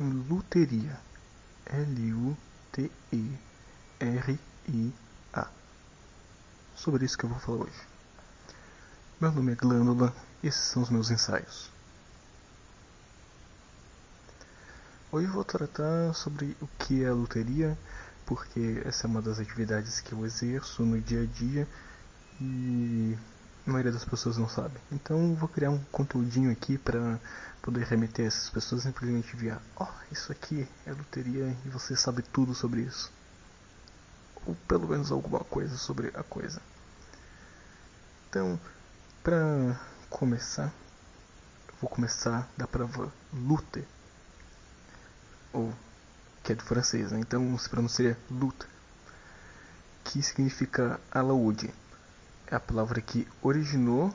luteria. L-U-T-E-R-I-A. Sobre isso que eu vou falar hoje. Meu nome é Glândula e esses são os meus ensaios. Hoje eu vou tratar sobre o que é a luteria, porque essa é uma das atividades que eu exerço no dia a dia e a maioria das pessoas não sabe. Então vou criar um conteúdinho aqui para poder remeter essas pessoas simplesmente via, ó, oh, isso aqui é loteria e você sabe tudo sobre isso. Ou pelo menos alguma coisa sobre a coisa. Então, para começar, vou começar da prova lutte. Ou que é do francês, né? então se pronuncia lutte, que significa alaúde é a palavra que originou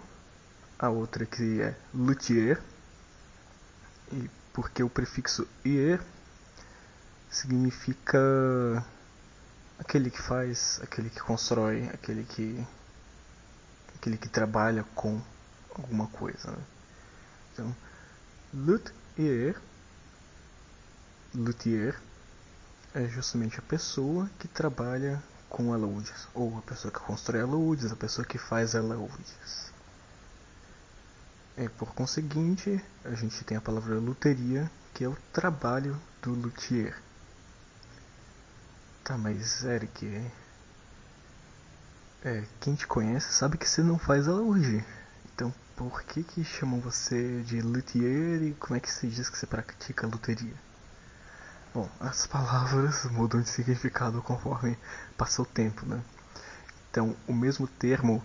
a outra que é luthier. E porque o prefixo ier significa aquele que faz, aquele que constrói, aquele que aquele que trabalha com alguma coisa. Né? Então, luthier, luthier é justamente a pessoa que trabalha com alaúdes, ou a pessoa que constrói alaúdes, a pessoa que faz alaúdes. E por conseguinte, a gente tem a palavra luteria, que é o trabalho do luthier. Tá, mas Eric, é, quem te conhece sabe que você não faz alaúde. Então, por que que chamam você de luthier e como é que se diz que você pratica luteria? Bom, as palavras mudam de significado conforme passa o tempo, né? Então, o mesmo termo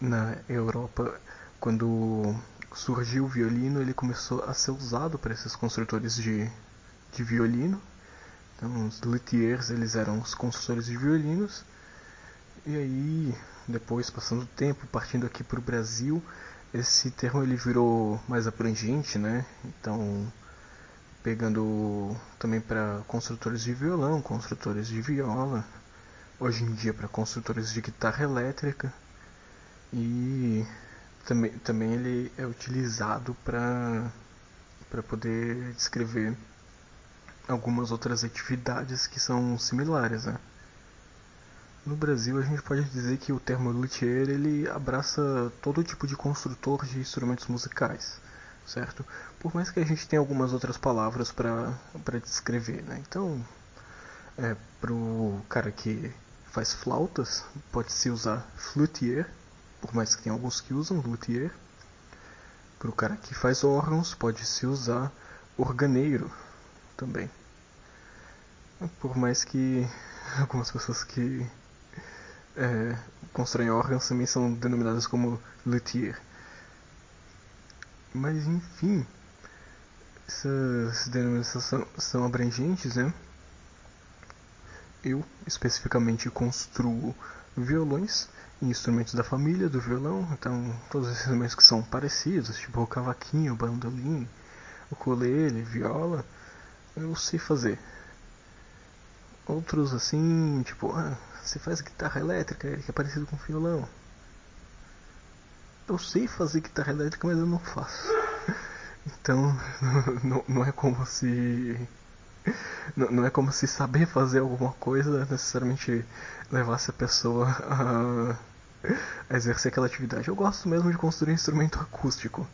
na Europa, quando surgiu o violino, ele começou a ser usado para esses construtores de, de violino. Então, os luthiers, eles eram os construtores de violinos. E aí, depois, passando o tempo, partindo aqui para o Brasil, esse termo ele virou mais abrangente, né? Então, pegando também para construtores de violão, construtores de viola, hoje em dia para construtores de guitarra elétrica e também, também ele é utilizado para para poder descrever algumas outras atividades que são similares, né? No Brasil a gente pode dizer que o termo luthier ele abraça todo tipo de construtor de instrumentos musicais certo? Por mais que a gente tenha algumas outras palavras para descrever, né? Então, é, pro cara que faz flautas, pode-se usar fluthier, por mais que tenha alguns que usam luthier. Para o cara que faz órgãos, pode-se usar organeiro também. Por mais que algumas pessoas que é, constroem órgãos também são denominadas como luthier. Mas enfim, essas denominações são, abrangentes, né? Eu especificamente construo violões e instrumentos da família do violão, então todos esses instrumentos que são parecidos, tipo o cavaquinho, o bandolim, o ukulele, viola, eu sei fazer. Outros assim, tipo, ah, você faz guitarra elétrica, que é parecido com violão. Eu sei fazer guitarra elétrica, mas eu não faço. Então, não, não é como se. Não, não é como se saber fazer alguma coisa necessariamente levasse a pessoa a, a exercer aquela atividade. Eu gosto mesmo de construir instrumento acústico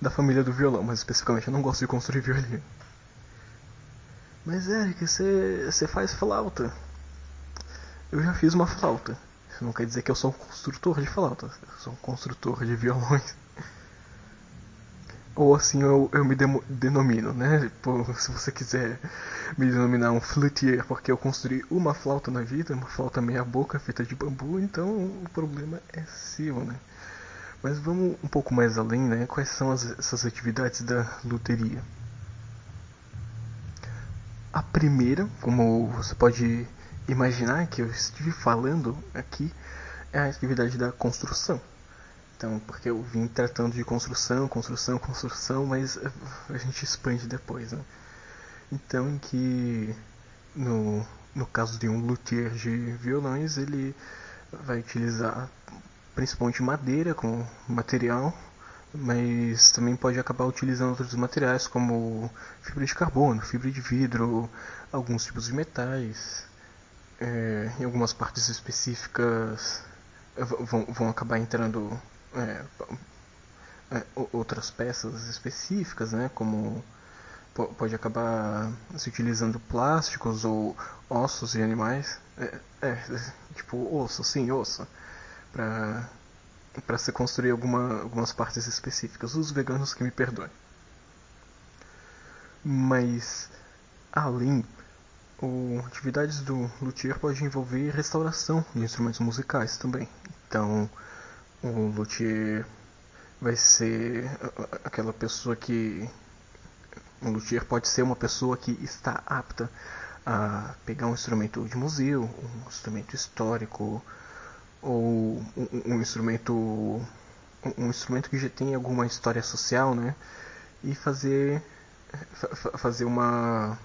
da família do violão, mas especificamente eu não gosto de construir violino. Mas Eric, você, faz flauta. Eu já fiz uma flauta. Isso não quer dizer que eu sou um construtor de flautas. Eu sou um construtor de violões. Ou assim eu, eu me denomino, né? se você quiser me denominar um fluthier, porque eu construí uma flauta na vida, uma flauta meia boca feita de bambu, então o problema é seu, né? Mas vamos um pouco mais além, né? Quais são as, essas atividades da luteria? A primeira, como você pode imaginar que eu estive falando aqui é a atividade da construção. Então, porque eu vim tratando de construção, construção, construção, mas a gente expande depois, né? Então, em que no, no caso de um luthier de violões, ele vai utilizar principalmente madeira como material, mas também pode acabar utilizando outros materiais como fibra de carbono, fibra de vidro, alguns tipos de metais. É, em algumas partes específicas é, vão, vão acabar entrando é, é, outras peças específicas, né, como pode acabar se utilizando plásticos ou ossos de animais, é, é tipo osso, sim, osso, para para se construir alguma, algumas partes específicas. Os veganos que me perdoem. Mas além o, atividades do luthier pode envolver restauração de instrumentos musicais também. Então, o luthier vai ser aquela pessoa que um luthier pode ser uma pessoa que está apta a pegar um instrumento de museu, um instrumento histórico ou um, um instrumento um instrumento que já tem alguma história social, né? E fazer fazer uma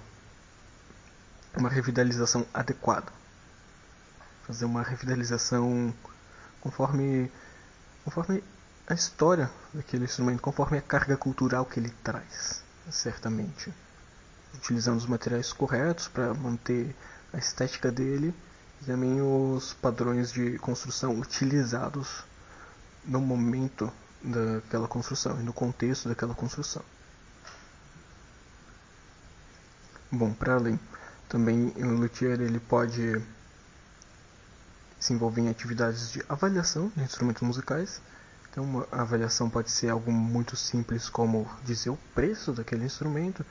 uma revitalização adequada. Fazer uma revitalização conforme conforme a história daquele instrumento, conforme a carga cultural que ele traz certamente. Utilizando os materiais corretos para manter a estética dele e também os padrões de construção utilizados no momento daquela construção e no contexto daquela construção. Bom, para além, também o luthier ele pode se envolver em atividades de avaliação de instrumentos musicais então, uma avaliação pode ser algo muito simples, como dizer o preço daquele instrumento,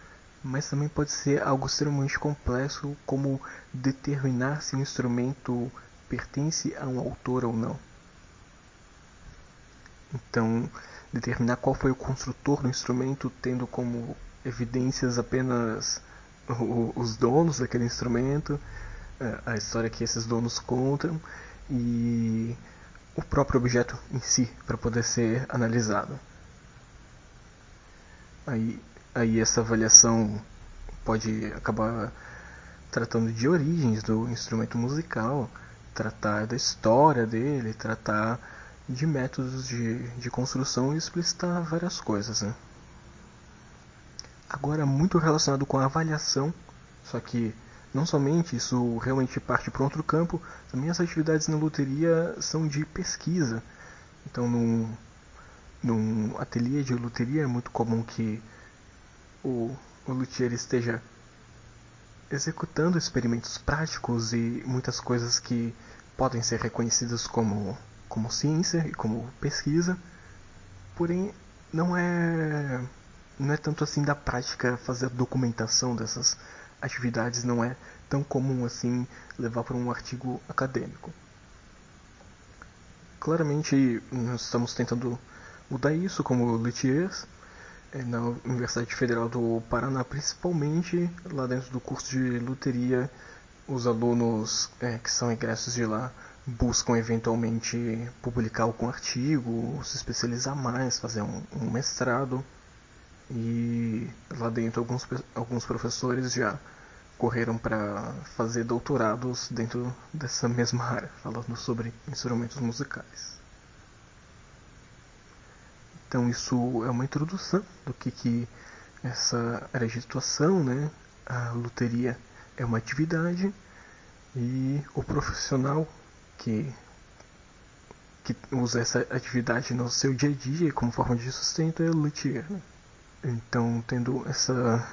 mas também pode ser algo extremamente complexo, como determinar se o instrumento pertence a um autor ou não. Então, determinar qual foi o construtor do instrumento, tendo como evidências apenas os donos daquele instrumento, é, a história que esses donos contam e o próprio objeto em si para poder ser analisado. Aí, aí essa avaliação pode acabar tratando de origens do instrumento musical, tratar da história dele, tratar de métodos de, de construção e explicitar várias coisas. Né? Agora, muito relacionado com a avaliação, só que não somente isso realmente parte para outro campo, também as atividades na loteria são de pesquisa. Então, num, num ateliê de loteria é muito comum que o, o luthier esteja executando experimentos práticos e muitas coisas que podem ser reconhecidas como, como ciência e como pesquisa, porém não é não é tanto assim da prática fazer a documentação dessas atividades não é tão comum assim levar para um artigo acadêmico. Claramente, nós estamos tentando mudar isso como luthiers é, na Universidade Federal do Paraná, principalmente lá dentro do curso de luteria, os alunos é, que são egressos de lá buscam eventualmente publicar algum artigo, se especializar mais, fazer um, um mestrado. E lá dentro alguns, alguns professores já correram para fazer doutorados dentro dessa mesma área, falando sobre instrumentos musicais. Então isso é uma introdução do que, que essa área de situação, né? A luteria é uma atividade e o profissional que que usa essa atividade no seu dia a dia como forma de sustento é luthier. Né? Então, tendo essa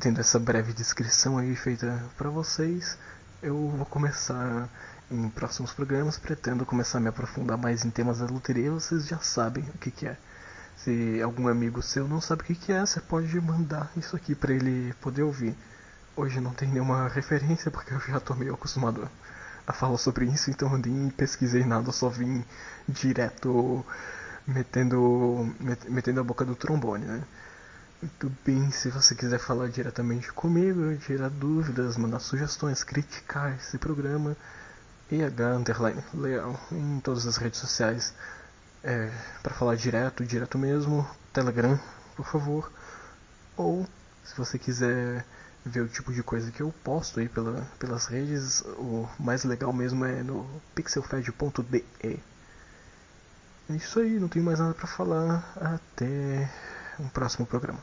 tendo essa breve descrição aí feita para vocês, eu vou começar em próximos programas, pretendo começar a me aprofundar mais em temas da loteria, vocês já sabem o que, que é. Se algum amigo seu não sabe o que, que é, você pode mandar isso aqui para ele poder ouvir. Hoje não tem nenhuma referência porque eu já estou meio acostumado a falar sobre isso, então eu nem pesquisei nada, só vim direto metendo, metendo a boca do trombone, né? Muito bem, se você quiser falar diretamente comigo, tirar dúvidas, mandar sugestões, criticar esse programa, EH Underline Leal em todas as redes sociais. É, para falar direto, direto mesmo, Telegram, por favor. Ou, se você quiser ver o tipo de coisa que eu posto aí pela, pelas redes, o mais legal mesmo é no pixelfed.de. É isso aí, não tenho mais nada para falar. Até um próximo programa.